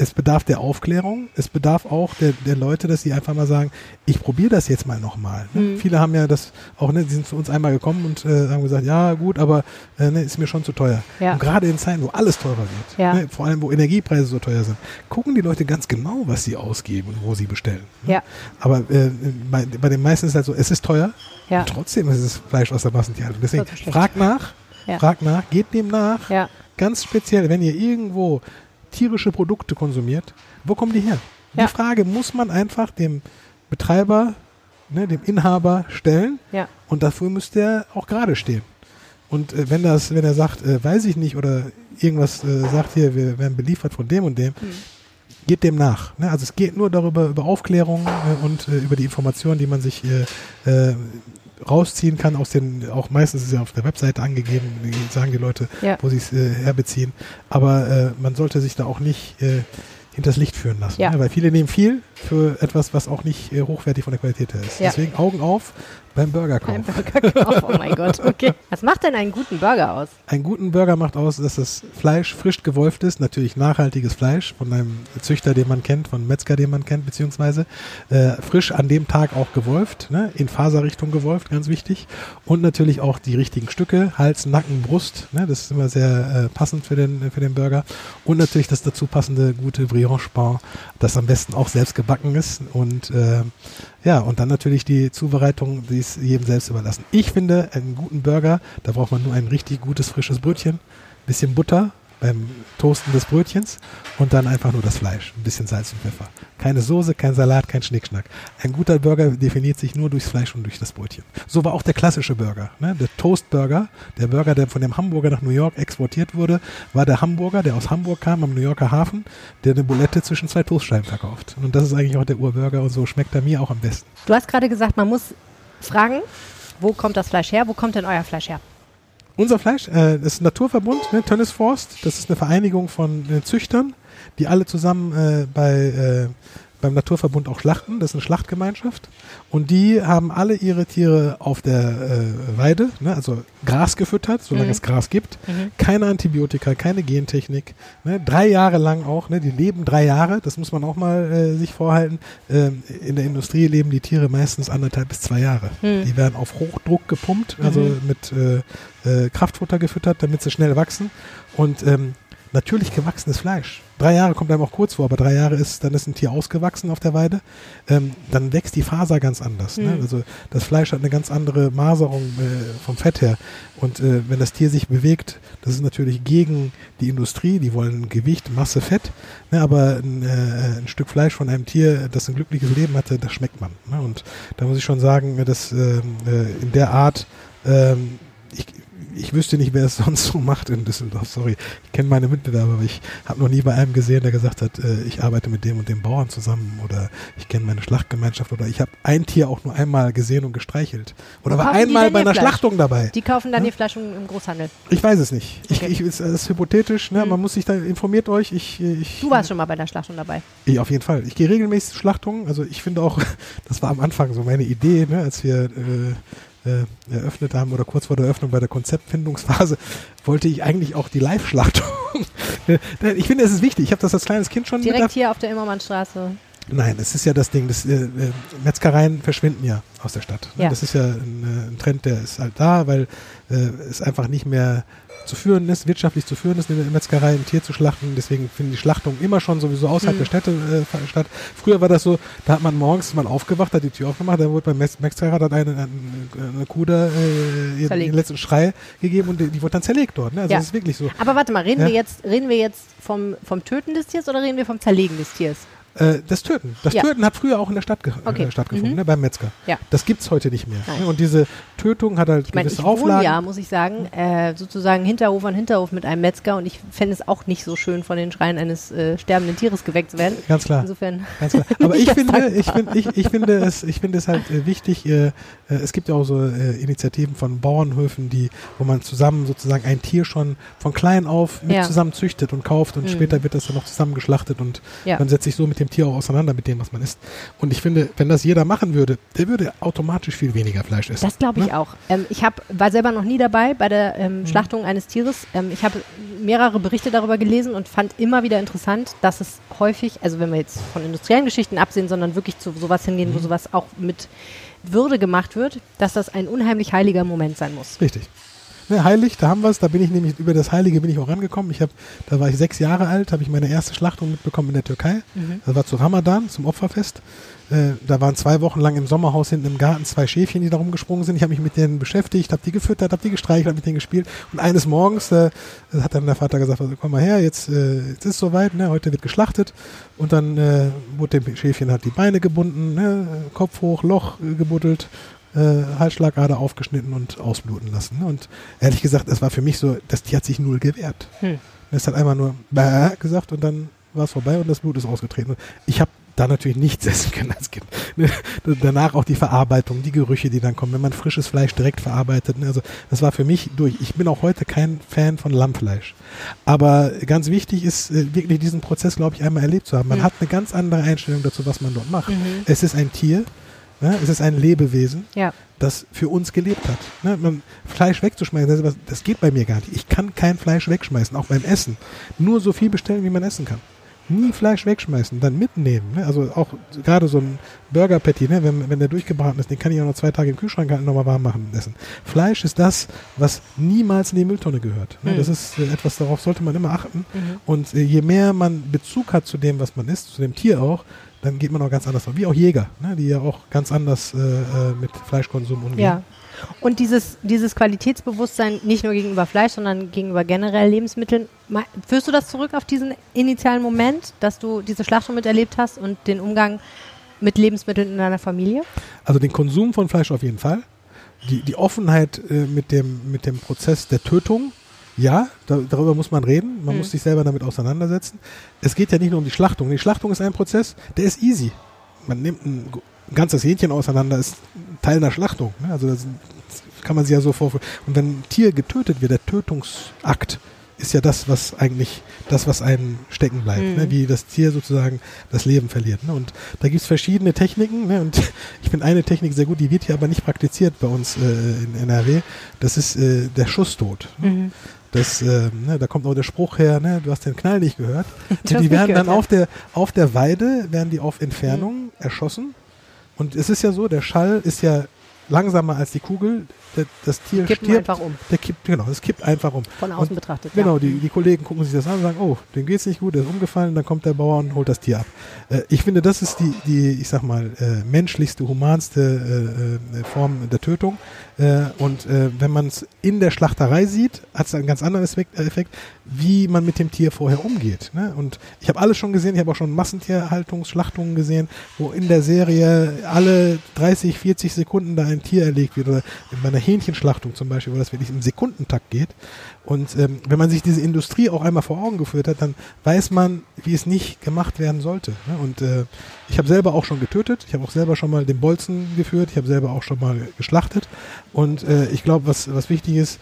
Speaker 2: es bedarf der Aufklärung, es bedarf auch der, der Leute, dass sie einfach mal sagen, ich probiere das jetzt mal nochmal. Ne? Mhm. Viele haben ja das auch, ne, die sind zu uns einmal gekommen und äh, haben gesagt, ja gut, aber äh, ne, ist mir schon zu teuer.
Speaker 1: Ja.
Speaker 2: Und gerade in Zeiten, wo alles teurer wird,
Speaker 1: ja.
Speaker 2: ne, vor allem wo Energiepreise so teuer sind, gucken die Leute ganz genau, was sie ausgeben und wo sie bestellen.
Speaker 1: Ne? Ja.
Speaker 2: Aber äh, bei, bei den meisten ist es halt so, es ist teuer
Speaker 1: ja.
Speaker 2: und trotzdem ist es Fleisch aus der Massentierhaltung. Deswegen fragt nach, ja. fragt nach, geht dem nach.
Speaker 1: Ja.
Speaker 2: Ganz speziell, wenn ihr irgendwo tierische Produkte konsumiert, wo kommen die her?
Speaker 1: Ja.
Speaker 2: Die Frage muss man einfach dem Betreiber, ne, dem Inhaber stellen.
Speaker 1: Ja.
Speaker 2: Und dafür müsste er auch gerade stehen. Und äh, wenn das, wenn er sagt, äh, weiß ich nicht, oder irgendwas äh, sagt hier, wir werden beliefert von dem und dem, mhm. geht dem nach. Ne? Also es geht nur darüber, über Aufklärung äh, und äh, über die Informationen, die man sich äh, rausziehen kann aus den, auch meistens ist es ja auf der Webseite angegeben, sagen die Leute,
Speaker 1: ja.
Speaker 2: wo sie es äh, herbeziehen. Aber äh, man sollte sich da auch nicht äh, hinters Licht führen lassen.
Speaker 1: Ja.
Speaker 2: Ne? Weil viele nehmen viel für etwas, was auch nicht äh, hochwertig von der Qualität her ist.
Speaker 1: Ja.
Speaker 2: Deswegen Augen auf beim Burgerkauf.
Speaker 1: Beim Burgerkauf, oh mein Gott, okay. Was macht denn einen guten Burger aus?
Speaker 2: Einen guten Burger macht aus, dass das Fleisch frisch gewolft ist, natürlich nachhaltiges Fleisch von einem Züchter, den man kennt, von einem Metzger, den man kennt, beziehungsweise äh, frisch an dem Tag auch gewolft, ne? in Faserrichtung gewolft, ganz wichtig. Und natürlich auch die richtigen Stücke, Hals, Nacken, Brust, ne? das ist immer sehr äh, passend für den, für den Burger. Und natürlich das dazu passende gute Brioche-Pain, das am besten auch selbst gebacken ist und äh, ja, und dann natürlich die Zubereitung, die ist jedem selbst überlassen. Ich finde, einen guten Burger, da braucht man nur ein richtig gutes, frisches Brötchen, bisschen Butter beim Toasten des Brötchens und dann einfach nur das Fleisch, ein bisschen Salz und Pfeffer. Keine Soße, kein Salat, kein Schnickschnack. Ein guter Burger definiert sich nur durchs Fleisch und durch das Brötchen. So war auch der klassische Burger. Ne? Der Toastburger, der Burger, der von dem Hamburger nach New York exportiert wurde, war der Hamburger, der aus Hamburg kam, am New Yorker Hafen, der eine Bulette zwischen zwei Toastscheiben verkauft. Und das ist eigentlich auch der Urburger und so schmeckt er mir auch am besten.
Speaker 1: Du hast gerade gesagt, man muss fragen, wo kommt das Fleisch her? Wo kommt denn euer Fleisch her?
Speaker 2: Unser Fleisch, äh, ist ein Naturverbund, ne, Tönnes Forst. Das ist eine Vereinigung von äh, Züchtern, die alle zusammen äh, bei äh, beim Naturverbund auch schlachten. Das ist eine Schlachtgemeinschaft. Und die haben alle ihre Tiere auf der äh, Weide, ne, also Gras gefüttert, solange mhm. es Gras gibt. Mhm. Keine Antibiotika, keine Gentechnik. Ne, drei Jahre lang auch, ne, die leben drei Jahre, das muss man auch mal äh, sich vorhalten. Ähm, in der Industrie leben die Tiere meistens anderthalb bis zwei Jahre. Mhm. Die werden auf Hochdruck gepumpt, also mhm. mit äh, äh, Kraftfutter gefüttert, damit sie schnell wachsen. Und ähm, natürlich gewachsenes Fleisch. Drei Jahre kommt einem auch kurz vor, aber drei Jahre ist, dann ist ein Tier ausgewachsen auf der Weide. Ähm, dann wächst die Faser ganz anders. Mhm. Ne? Also das Fleisch hat eine ganz andere Maserung äh, vom Fett her. Und äh, wenn das Tier sich bewegt, das ist natürlich gegen die Industrie. Die wollen Gewicht, Masse, Fett. Ne? Aber ein, äh, ein Stück Fleisch von einem Tier, das ein glückliches Leben hatte, das schmeckt man. Ne? Und da muss ich schon sagen, dass ähm, äh, in der Art ähm, ich, ich wüsste nicht, wer es sonst so macht in Düsseldorf. Sorry, ich kenne meine Mitbewerber, aber ich habe noch nie bei einem gesehen, der gesagt hat, äh, ich arbeite mit dem und dem Bauern zusammen oder ich kenne meine Schlachtgemeinschaft oder ich habe ein Tier auch nur einmal gesehen und gestreichelt oder war einmal bei einer
Speaker 1: Fleisch?
Speaker 2: Schlachtung dabei.
Speaker 1: Die kaufen dann ja? die Fleisch im Großhandel.
Speaker 2: Ich weiß es nicht. Okay. Ich, ich, ist, ist hypothetisch. Ne? Mhm. Man muss sich da informiert euch. Ich, ich,
Speaker 1: du warst schon mal bei der Schlachtung dabei.
Speaker 2: Ich, auf jeden Fall. Ich gehe regelmäßig Schlachtungen. Also ich finde auch, das war am Anfang so meine Idee, ne? als wir äh, äh, eröffnet haben oder kurz vor der Eröffnung bei der Konzeptfindungsphase, wollte ich eigentlich auch die Live-Schlachtung. ich finde, es ist wichtig. Ich habe das als kleines Kind schon.
Speaker 1: Direkt hier auf der Immermannstraße.
Speaker 2: Nein, es ist ja das Ding, das, äh, äh, Metzgereien verschwinden ja aus der Stadt. Ne?
Speaker 1: Ja.
Speaker 2: Das ist ja ein, äh, ein, Trend, der ist halt da, weil äh, es einfach nicht mehr zu führen ist, wirtschaftlich zu führen ist, eine Metzgerei ein Tier zu schlachten. Deswegen finden die Schlachtungen immer schon sowieso außerhalb mhm. der Städte äh, statt. Früher war das so, da hat man morgens mal aufgewacht, hat die Tür aufgemacht, da wurde beim Metzger dann eine, eine, eine Kuh da äh, den letzten Schrei gegeben und die, die wurde dann zerlegt dort. Ne? Also
Speaker 1: ja.
Speaker 2: das ist wirklich so.
Speaker 1: Aber warte mal, reden ja? wir jetzt, reden wir jetzt vom, vom Töten des Tiers oder reden wir vom Zerlegen des Tiers?
Speaker 2: Äh, das Töten. Das ja. Töten hat früher auch in der Stadt okay. äh, stattgefunden, mhm. ne, beim Metzger.
Speaker 1: Ja.
Speaker 2: Das gibt es heute nicht mehr. Ne? Und diese Tötung hat halt
Speaker 1: ich mein, gewisse ich Auflagen. ja, muss ich sagen, äh, sozusagen Hinterhof an Hinterhof mit einem Metzger und ich fände es auch nicht so schön, von den Schreien eines äh, sterbenden Tieres geweckt zu werden.
Speaker 2: Ganz klar.
Speaker 1: Insofern.
Speaker 2: Ganz klar. Aber ich finde, ich, find, ich, ich, finde es, ich finde es halt äh, wichtig, es gibt ja auch so Initiativen von Bauernhöfen, die, wo man zusammen sozusagen ein Tier schon von klein auf mit ja. zusammen züchtet und kauft und mhm. später wird das dann noch zusammen geschlachtet und ja. man setzt sich so mit dem Tier auch auseinander mit dem, was man isst. Und ich finde, wenn das jeder machen würde, der würde automatisch viel weniger Fleisch essen.
Speaker 1: Das glaube ich ne? auch. Ähm, ich hab, war selber noch nie dabei bei der ähm, mhm. Schlachtung eines Tieres. Ähm, ich habe mehrere Berichte darüber gelesen und fand immer wieder interessant, dass es häufig, also wenn wir jetzt von industriellen Geschichten absehen, sondern wirklich zu sowas hingehen, mhm. wo sowas auch mit Würde gemacht wird, dass das ein unheimlich heiliger Moment sein muss.
Speaker 2: Richtig. Ne, heilig, da haben wir es. Da bin ich nämlich über das Heilige bin ich auch rangekommen. Ich habe, da war ich sechs Jahre alt, habe ich meine erste Schlachtung mitbekommen in der Türkei. Mhm. Das war zu Ramadan, zum Opferfest. Äh, da waren zwei Wochen lang im Sommerhaus hinten im Garten zwei Schäfchen, die da rumgesprungen sind. Ich habe mich mit denen beschäftigt, habe die gefüttert, habe die gestreichelt, habe mit denen gespielt. Und eines Morgens äh, hat dann der Vater gesagt, also, komm mal her, jetzt, äh, jetzt ist es soweit, ne? heute wird geschlachtet. Und dann äh, wurde dem Schäfchen halt die Beine gebunden, ne? Kopf hoch, Loch äh, gebuddelt äh, Halsschlagader aufgeschnitten und ausbluten lassen. Und ehrlich gesagt, es war für mich so, das Tier hat sich null gewehrt. Hm. Es hat einmal nur Bäh gesagt und dann war es vorbei und das Blut ist ausgetreten. Ich habe da natürlich nichts essen können als Kind. Danach auch die Verarbeitung, die Gerüche, die dann kommen, wenn man frisches Fleisch direkt verarbeitet. Ne? Also das war für mich durch. Ich bin auch heute kein Fan von Lammfleisch. Aber ganz wichtig ist äh, wirklich diesen Prozess, glaube ich, einmal erlebt zu haben. Man mhm. hat eine ganz andere Einstellung dazu, was man dort macht. Mhm. Es ist ein Tier, Ne? Es ist ein Lebewesen,
Speaker 1: ja.
Speaker 2: das für uns gelebt hat. Ne? Man, Fleisch wegzuschmeißen, das, das, geht bei mir gar nicht. Ich kann kein Fleisch wegschmeißen, auch beim Essen. Nur so viel bestellen, wie man essen kann. Nie Fleisch wegschmeißen, dann mitnehmen. Ne? Also auch gerade so ein Burger Patty, ne? wenn, wenn der durchgebraten ist, den kann ich auch noch zwei Tage im Kühlschrank halten, nochmal warm machen und essen. Fleisch ist das, was niemals in die Mülltonne gehört. Ne? Mhm. Das ist äh, etwas, darauf sollte man immer achten. Mhm. Und äh, je mehr man Bezug hat zu dem, was man isst, zu dem Tier auch, dann geht man auch ganz anders um. Wie auch Jäger, ne, die ja auch ganz anders äh, äh, mit Fleischkonsum umgehen.
Speaker 1: Ja. Und dieses, dieses Qualitätsbewusstsein nicht nur gegenüber Fleisch, sondern gegenüber generell Lebensmitteln, führst du das zurück auf diesen initialen Moment, dass du diese Schlachtung miterlebt hast und den Umgang mit Lebensmitteln in deiner Familie?
Speaker 2: Also den Konsum von Fleisch auf jeden Fall. Die, die Offenheit äh, mit, dem, mit dem Prozess der Tötung, ja, da, darüber muss man reden. Man mhm. muss sich selber damit auseinandersetzen. Es geht ja nicht nur um die Schlachtung. Die Schlachtung ist ein Prozess, der ist easy. Man nimmt ein, ein ganzes Hähnchen auseinander, ist Teil einer Schlachtung. Ne? Also das, das, kann man sich ja so vorstellen. Und wenn ein Tier getötet wird, der Tötungsakt, ist ja das, was eigentlich, das, was einen stecken bleibt, ne? mhm. ne? wie das Tier sozusagen das Leben verliert. Ne? Und da gibt es verschiedene Techniken ne? und ich finde eine Technik sehr gut, die wird hier aber nicht praktiziert bei uns äh, in NRW, das ist äh, der Schusstod. Ne? Mhm. Das, äh, ne, da kommt auch der Spruch her, ne, du hast den Knall nicht gehört. die werden dann auf der, auf der Weide, werden die auf Entfernung mhm. erschossen. Und es ist ja so, der Schall ist ja langsamer als die Kugel. Der, das Tier
Speaker 1: Kippen
Speaker 2: stirbt.
Speaker 1: einfach um.
Speaker 2: Der kippt, genau, es kippt einfach um.
Speaker 1: Von außen und, betrachtet.
Speaker 2: Genau, ja. die, die Kollegen gucken sich das an und sagen, oh, dem geht's nicht gut, der ist umgefallen, dann kommt der Bauer und holt das Tier ab. Äh, ich finde, das ist die, die ich sag mal, äh, menschlichste, humanste äh, äh Form der Tötung. Äh, und äh, wenn man es in der Schlachterei sieht, hat es einen ganz anderen Effekt, wie man mit dem Tier vorher umgeht. Ne? Und ich habe alles schon gesehen, ich habe auch schon Massentierhaltungsschlachtungen gesehen, wo in der Serie alle 30, 40 Sekunden da ein Tier erlegt wird oder bei einer Hähnchenschlachtung zum Beispiel, wo das wirklich im Sekundentakt geht. Und ähm, wenn man sich diese Industrie auch einmal vor Augen geführt hat, dann weiß man, wie es nicht gemacht werden sollte. Ne? Und äh, ich habe selber auch schon getötet, ich habe auch selber schon mal den Bolzen geführt, ich habe selber auch schon mal geschlachtet. Und äh, ich glaube, was, was wichtig ist,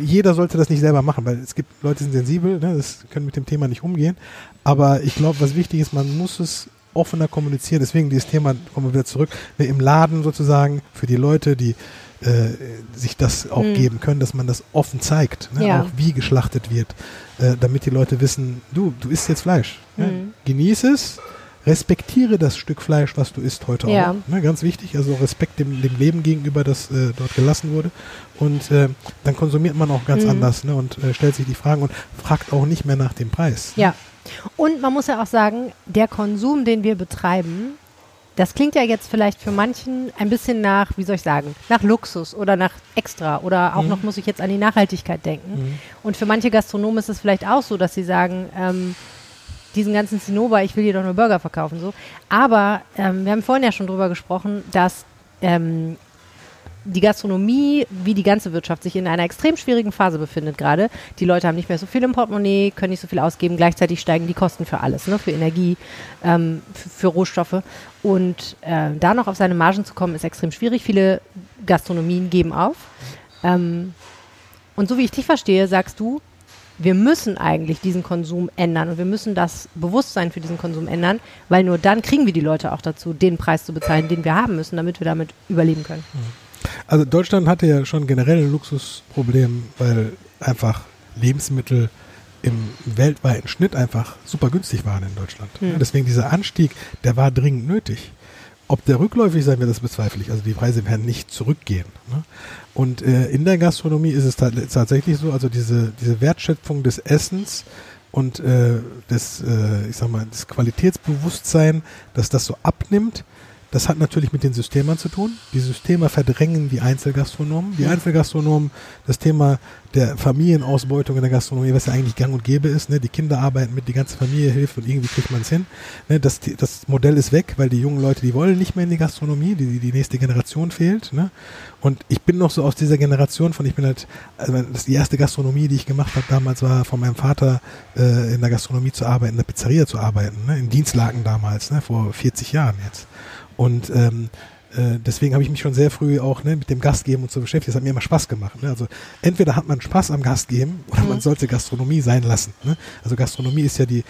Speaker 2: jeder sollte das nicht selber machen, weil es gibt Leute, die sind sensibel, ne, das können mit dem Thema nicht umgehen. Aber ich glaube, was wichtig ist, man muss es offener kommunizieren. Deswegen dieses Thema, kommen wir wieder zurück, ne, im Laden sozusagen für die Leute, die äh, sich das auch mhm. geben können, dass man das offen zeigt, ne, ja. auch wie geschlachtet wird, äh, damit die Leute wissen, du, du isst jetzt Fleisch. Mhm. Ne? Genieß es, respektiere das Stück Fleisch, was du isst heute ja. auch. Ne, ganz wichtig, also Respekt dem, dem Leben gegenüber, das äh, dort gelassen wurde. Und äh, dann konsumiert man auch ganz mhm. anders ne, und äh, stellt sich die Fragen und fragt auch nicht mehr nach dem Preis.
Speaker 1: Ja. Und man muss ja auch sagen, der Konsum, den wir betreiben, das klingt ja jetzt vielleicht für manchen ein bisschen nach, wie soll ich sagen, nach Luxus oder nach Extra oder auch mhm. noch muss ich jetzt an die Nachhaltigkeit denken. Mhm. Und für manche Gastronomen ist es vielleicht auch so, dass sie sagen, ähm, diesen ganzen Zinnober, ich will hier doch nur Burger verkaufen. So. Aber ähm, wir haben vorhin ja schon drüber gesprochen, dass ähm, die Gastronomie, wie die ganze Wirtschaft, sich in einer extrem schwierigen Phase befindet gerade. Die Leute haben nicht mehr so viel im Portemonnaie, können nicht so viel ausgeben. Gleichzeitig steigen die Kosten für alles, ne? für Energie, ähm, für, für, Rohstoffe. Und äh, da noch auf seine Margen zu kommen, ist extrem schwierig. Viele Gastronomien geben auf. Ähm, und so wie ich dich verstehe, sagst du, wir müssen eigentlich diesen Konsum ändern und wir müssen das Bewusstsein für diesen Konsum ändern, weil nur dann kriegen wir die Leute auch dazu, den Preis zu bezahlen, den wir haben müssen, damit wir damit überleben können.
Speaker 2: Also Deutschland hatte ja schon generell ein Luxusproblem, weil einfach Lebensmittel im weltweiten Schnitt einfach super günstig waren in Deutschland. Hm. Deswegen dieser Anstieg, der war dringend nötig. Ob der rückläufig sein wird, das bezweifle ich. Also die Preise werden nicht zurückgehen. Ne? Und äh, in der Gastronomie ist es tatsächlich so, also diese, diese Wertschöpfung des Essens und äh, des, äh, ich sag mal, das Qualitätsbewusstsein, dass das so abnimmt, das hat natürlich mit den Systemen zu tun. Die Systeme verdrängen die Einzelgastronomen. Die Einzelgastronomen, das Thema der Familienausbeutung in der Gastronomie, was ja eigentlich gang und gäbe ist. Ne? Die Kinder arbeiten mit, die ganze Familie hilft und irgendwie kriegt man es hin. Ne? Das, das Modell ist weg, weil die jungen Leute, die wollen nicht mehr in die Gastronomie, die, die nächste Generation fehlt. Ne? Und ich bin noch so aus dieser Generation von, ich bin halt, also das die erste Gastronomie, die ich gemacht habe damals, war von meinem Vater äh, in der Gastronomie zu arbeiten, in der Pizzeria zu arbeiten, ne? in Dienstlagen damals, ne? vor 40 Jahren jetzt. Und ähm, äh, deswegen habe ich mich schon sehr früh auch ne, mit dem Gastgeben und so beschäftigt. Das hat mir immer Spaß gemacht. Ne? Also entweder hat man Spaß am Gastgeben oder mhm. man sollte Gastronomie sein lassen. Ne? Also Gastronomie ist ja die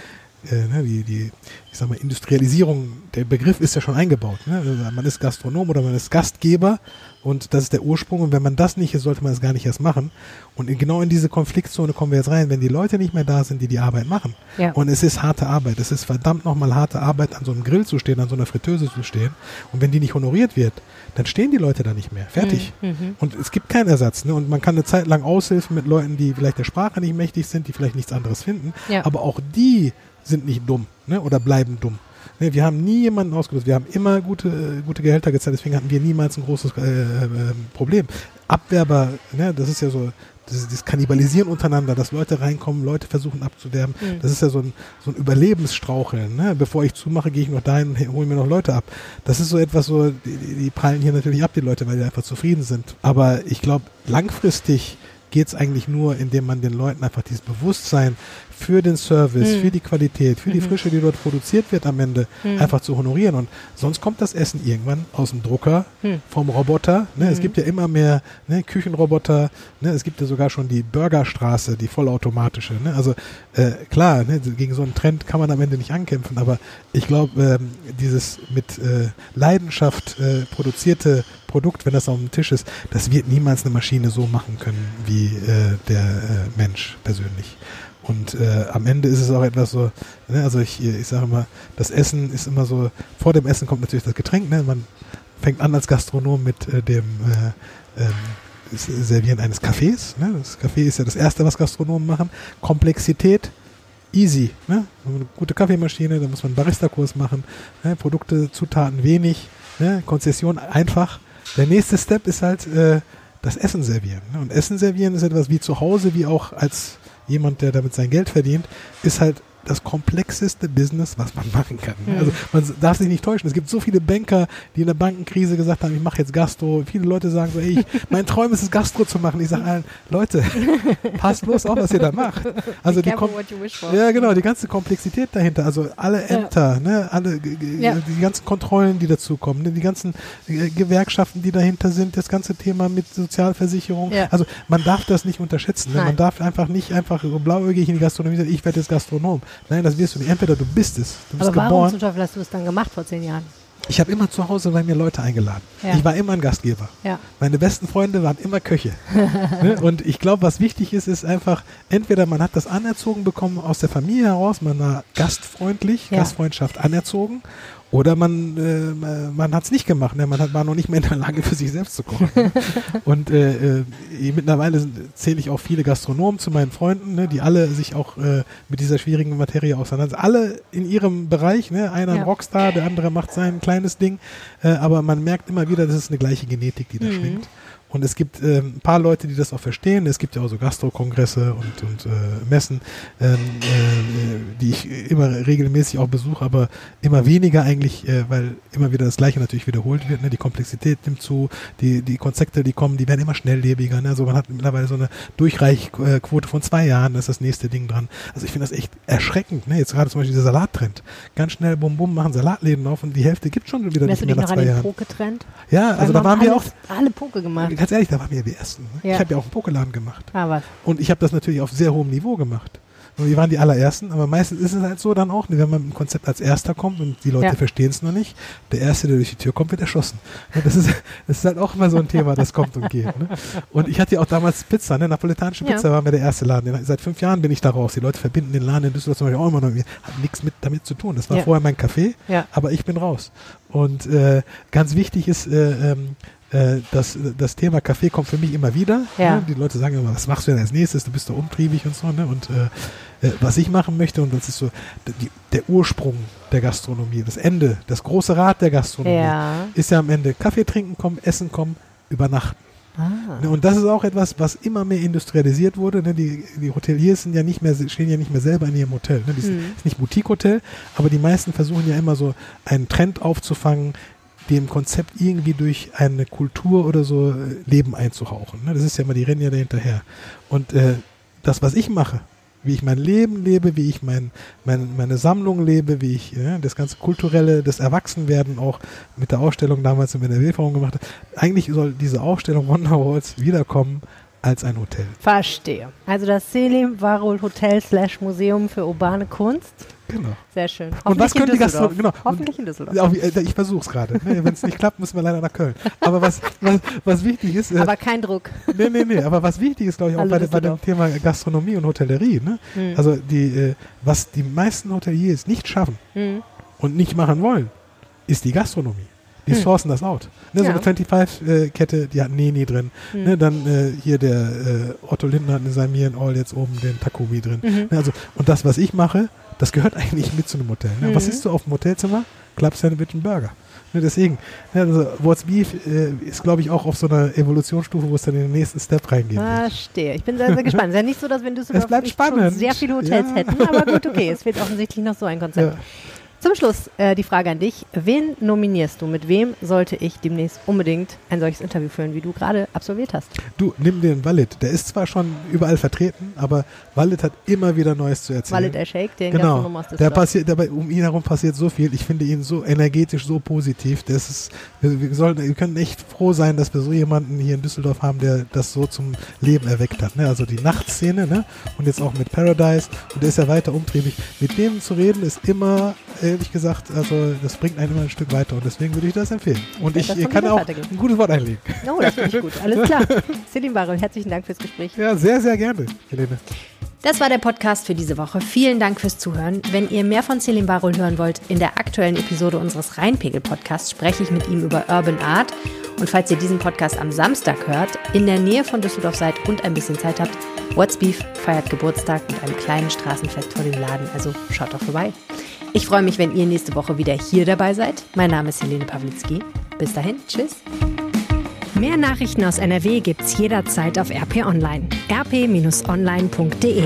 Speaker 2: äh, ne, die, die, ich sag mal, Industrialisierung, der Begriff ist ja schon eingebaut. Ne? Also man ist Gastronom oder man ist Gastgeber und das ist der Ursprung. Und wenn man das nicht ist, sollte man es gar nicht erst machen. Und in, genau in diese Konfliktzone kommen wir jetzt rein, wenn die Leute nicht mehr da sind, die die Arbeit machen. Ja. Und es ist harte Arbeit. Es ist verdammt nochmal harte Arbeit, an so einem Grill zu stehen, an so einer Fritteuse zu stehen. Und wenn die nicht honoriert wird, dann stehen die Leute da nicht mehr. Fertig. Mhm. mhm. Und es gibt keinen Ersatz. Ne? Und man kann eine Zeit lang aushilfen mit Leuten, die vielleicht der Sprache nicht mächtig sind, die vielleicht nichts anderes finden. Ja. Aber auch die sind nicht dumm ne, oder bleiben dumm. Ne, wir haben nie jemanden ausgelöst. Wir haben immer gute, äh, gute Gehälter gezahlt, deswegen hatten wir niemals ein großes äh, äh, Problem. Abwerber, ne, das ist ja so, das, das Kannibalisieren untereinander, dass Leute reinkommen, Leute versuchen abzuwerben, mhm. das ist ja so ein, so ein Überlebensstraucheln. Ne? Bevor ich zumache, gehe ich noch dahin und hole mir noch Leute ab. Das ist so etwas so, die, die prallen hier natürlich ab, die Leute, weil die einfach zufrieden sind. Aber ich glaube, langfristig geht es eigentlich nur, indem man den Leuten einfach dieses Bewusstsein für den Service, mhm. für die Qualität, für mhm. die Frische, die dort produziert wird am Ende, mhm. einfach zu honorieren. Und sonst kommt das Essen irgendwann aus dem Drucker, hm. vom Roboter. Ne? Es gibt ja immer mehr ne, Küchenroboter. Ne? Es gibt ja sogar schon die Burgerstraße, die vollautomatische. Ne? Also äh, klar, ne, gegen so einen Trend kann man am Ende nicht ankämpfen, aber ich glaube, ähm, dieses mit äh, Leidenschaft äh, produzierte Produkt, wenn das auf dem Tisch ist, das wird niemals eine Maschine so machen können wie äh, der äh, Mensch persönlich. Und äh, am Ende ist es auch etwas so, ne, also ich, ich sage immer, das Essen ist immer so, vor dem Essen kommt natürlich das Getränk, ne? man fängt an als Gastronom mit äh, dem äh, ähm, Servieren eines Kaffees. Ne? Das Kaffee ist ja das Erste, was Gastronomen machen. Komplexität, easy. Ne? Eine gute Kaffeemaschine, da muss man einen Barista-Kurs machen. Ne? Produkte, Zutaten wenig, ne? Konzession einfach. Der nächste Step ist halt äh, das Essen servieren. Ne? Und Essen servieren ist etwas wie zu Hause, wie auch als jemand, der damit sein Geld verdient, ist halt das komplexeste Business, was man machen kann. Mhm. Also man darf sich nicht täuschen. Es gibt so viele Banker, die in der Bankenkrise gesagt haben, ich mache jetzt Gastro. Viele Leute sagen so, ey, ich, mein Traum ist es, Gastro zu machen. Ich sage allen, Leute, passt bloß auf, was ihr da macht. Also die, ja, genau, die ganze Komplexität dahinter. Also alle Ämter, ja. ne, alle ja. die ganzen Kontrollen, die dazukommen, ne, die ganzen äh, Gewerkschaften, die dahinter sind, das ganze Thema mit Sozialversicherung. Ja. Also man darf das nicht unterschätzen. Ne? Man darf einfach nicht einfach so blauäugig in die Gastronomie sagen, ich werde jetzt Gastronom. Nein, das wirst du nicht. Entweder du bist es, du bist
Speaker 1: Aber warum
Speaker 2: geboren.
Speaker 1: zum Teufel hast du es dann gemacht vor zehn Jahren?
Speaker 2: Ich habe immer zu Hause bei mir Leute eingeladen. Ja. Ich war immer ein Gastgeber. Ja. Meine besten Freunde waren immer Köche. ne? Und ich glaube, was wichtig ist, ist einfach, entweder man hat das anerzogen bekommen aus der Familie heraus, man war gastfreundlich, ja. Gastfreundschaft anerzogen, oder man, äh, man hat es nicht gemacht, ne? man hat, war noch nicht mehr in der Lage, für sich selbst zu kochen. und äh, äh, mittlerweile zähle ich auch viele Gastronomen zu meinen Freunden, ne? die alle sich auch äh, mit dieser schwierigen Materie auseinandersetzen. Alle in ihrem Bereich, ne? einer ja. ein Rockstar, der andere macht sein kleines Ding, äh, aber man merkt immer wieder, das ist eine gleiche Genetik, die da mhm. schwingt. Und es gibt äh, ein paar Leute, die das auch verstehen. Es gibt ja auch so Gastro-Kongresse und, und äh, Messen, ähm, äh, die ich immer regelmäßig auch besuche, aber immer weniger eigentlich, äh, weil immer wieder das Gleiche natürlich wiederholt wird. Ne? Die Komplexität nimmt zu, die, die Konzepte, die kommen, die werden immer schnelllebiger. Ne? Also man hat mittlerweile so eine Durchreichquote von zwei Jahren, da ist das nächste Ding dran. Also ich finde das echt erschreckend. Ne? Jetzt gerade zum Beispiel dieser Salattrend. Ganz schnell, bum, bum, machen Salatläden auf und die Hälfte gibt schon wieder
Speaker 1: Hast
Speaker 2: nicht mehr nach zwei Jahren.
Speaker 1: Poke-Trend?
Speaker 2: Ja, also da waren wir auch.
Speaker 1: Alle Poke gemacht
Speaker 2: ganz ehrlich, da waren wir die Ersten. Ne? Ja. Ich habe ja auch einen Pokéladen gemacht.
Speaker 1: Ah, was?
Speaker 2: Und ich habe das natürlich auf sehr hohem Niveau gemacht. Und wir waren die allerersten, aber meistens ist es halt so dann auch, wenn man mit einem Konzept als Erster kommt und die Leute ja. verstehen es noch nicht, der Erste, der durch die Tür kommt, wird erschossen. Das ist, das ist halt auch immer so ein Thema, das kommt und geht. Ne? Und ich hatte ja auch damals Pizza, ne? napolitanische Pizza ja. war mir der erste Laden. Seit fünf Jahren bin ich da raus. Die Leute verbinden den Laden in Düsseldorf zum Beispiel auch immer noch mit mir. Hat nichts mit, damit zu tun. Das war ja. vorher mein Café, aber ich bin raus. Und äh, ganz wichtig ist, äh, ähm, äh, das, das Thema Kaffee kommt für mich immer wieder. Ja. Ne? Die Leute sagen immer, was machst du denn als nächstes? Du bist doch umtriebig und so. Ne? Und äh, äh, was ich machen möchte, und das ist so die, der Ursprung der Gastronomie, das Ende, das große Rad der Gastronomie, ja. ist ja am Ende Kaffee trinken kommen, essen kommen, übernachten. Ah. Ne? Und das ist auch etwas, was immer mehr industrialisiert wurde. Ne? Die, die Hoteliers sind ja nicht mehr, stehen ja nicht mehr selber in ihrem Hotel. Ne? Das hm. ist nicht Boutique-Hotel, aber die meisten versuchen ja immer so einen Trend aufzufangen, dem Konzept irgendwie durch eine Kultur oder so äh, Leben einzuhauchen. Ne? Das ist ja immer, die rennen ja dahinterher. Und äh, das, was ich mache, wie ich mein Leben lebe, wie ich mein, mein, meine Sammlung lebe, wie ich ja, das ganze kulturelle, das Erwachsenwerden auch mit der Ausstellung damals in Wilferung gemacht habe. Eigentlich soll diese Ausstellung Wonderwalls wiederkommen als ein Hotel.
Speaker 1: Verstehe. Also das Selim Warul Hotel slash Museum für urbane Kunst.
Speaker 2: Genau.
Speaker 1: Sehr schön.
Speaker 2: Und was können die Gastronomen? Genau.
Speaker 1: Hoffentlich in Düsseldorf.
Speaker 2: Äh, ich versuche es gerade. Wenn es nicht klappt, müssen wir leider nach Köln. Aber was, was, was wichtig ist.
Speaker 1: Äh, aber kein Druck.
Speaker 2: Nee, nee, nee. Aber was wichtig ist, glaube ich, auch bei, bei, dem Thema Gastronomie und Hotellerie. Ne? Mhm. Also, die, äh, was die meisten Hoteliers nicht schaffen mhm. und nicht machen wollen, ist die Gastronomie. Die hm. sourcen das out. Ne, ja. So eine 25-Kette, äh, die hat Neni drin. Hm. Ne, dann äh, hier der äh, Otto Lindner hat in seinem All jetzt oben den Takumi drin. Mhm. Ne, also, und das, was ich mache, das gehört eigentlich mit zu einem Hotel. Ne? Mhm. Was ist du auf dem Hotelzimmer? Club Sandwich und Burger. Ne, deswegen, ne, also What's Beef äh, ist, glaube ich, auch auf so einer Evolutionsstufe, wo es dann in den nächsten Step reingeht.
Speaker 1: Verstehe. Ich bin sehr, sehr gespannt. Es ist ja nicht so, dass wir in Düsseldorf
Speaker 2: schon
Speaker 1: sehr viele Hotels ja. hätten, aber gut, okay. Es wird offensichtlich noch so ein Konzept. Ja. Zum Schluss äh, die Frage an dich. Wen nominierst du? Mit wem sollte ich demnächst unbedingt ein solches Interview führen, wie du gerade absolviert hast?
Speaker 2: Du, nimm den Walid. Der ist zwar schon überall vertreten, aber Walid hat immer wieder Neues zu erzählen.
Speaker 1: Walid Eschek, den
Speaker 2: genau. Der passiert, dabei, um ihn herum passiert so viel. Ich finde ihn so energetisch, so positiv. Das ist, wir, wir, sollten, wir können echt froh sein, dass wir so jemanden hier in Düsseldorf haben, der das so zum Leben erweckt hat. Ne? Also die Nachtszene ne? und jetzt auch mit Paradise. Und der ist ja weiter umtriebig. Mit dem zu reden ist immer ehrlich gesagt, also das bringt einen immer ein Stück weiter und deswegen würde ich das empfehlen. Und ich, ich kann auch ein gutes Wort einlegen.
Speaker 1: Oh, das finde ich gut. Alles klar. Selim Barol, herzlichen Dank fürs Gespräch.
Speaker 2: Ja, sehr, sehr gerne, Helene.
Speaker 1: Das war der Podcast für diese Woche. Vielen Dank fürs Zuhören. Wenn ihr mehr von Selim Barol hören wollt, in der aktuellen Episode unseres Rheinpegel-Podcasts spreche ich mit ihm über Urban Art. Und falls ihr diesen Podcast am Samstag hört, in der Nähe von Düsseldorf seid und ein bisschen Zeit habt, What's Beef feiert Geburtstag mit einem kleinen Straßenfest vor dem Laden. Also schaut doch vorbei. Ich freue mich, wenn ihr nächste Woche wieder hier dabei seid. Mein Name ist Helene Pawlitzki. Bis dahin, tschüss. Mehr Nachrichten aus NRW gibt's jederzeit auf RP Online. rp-online.de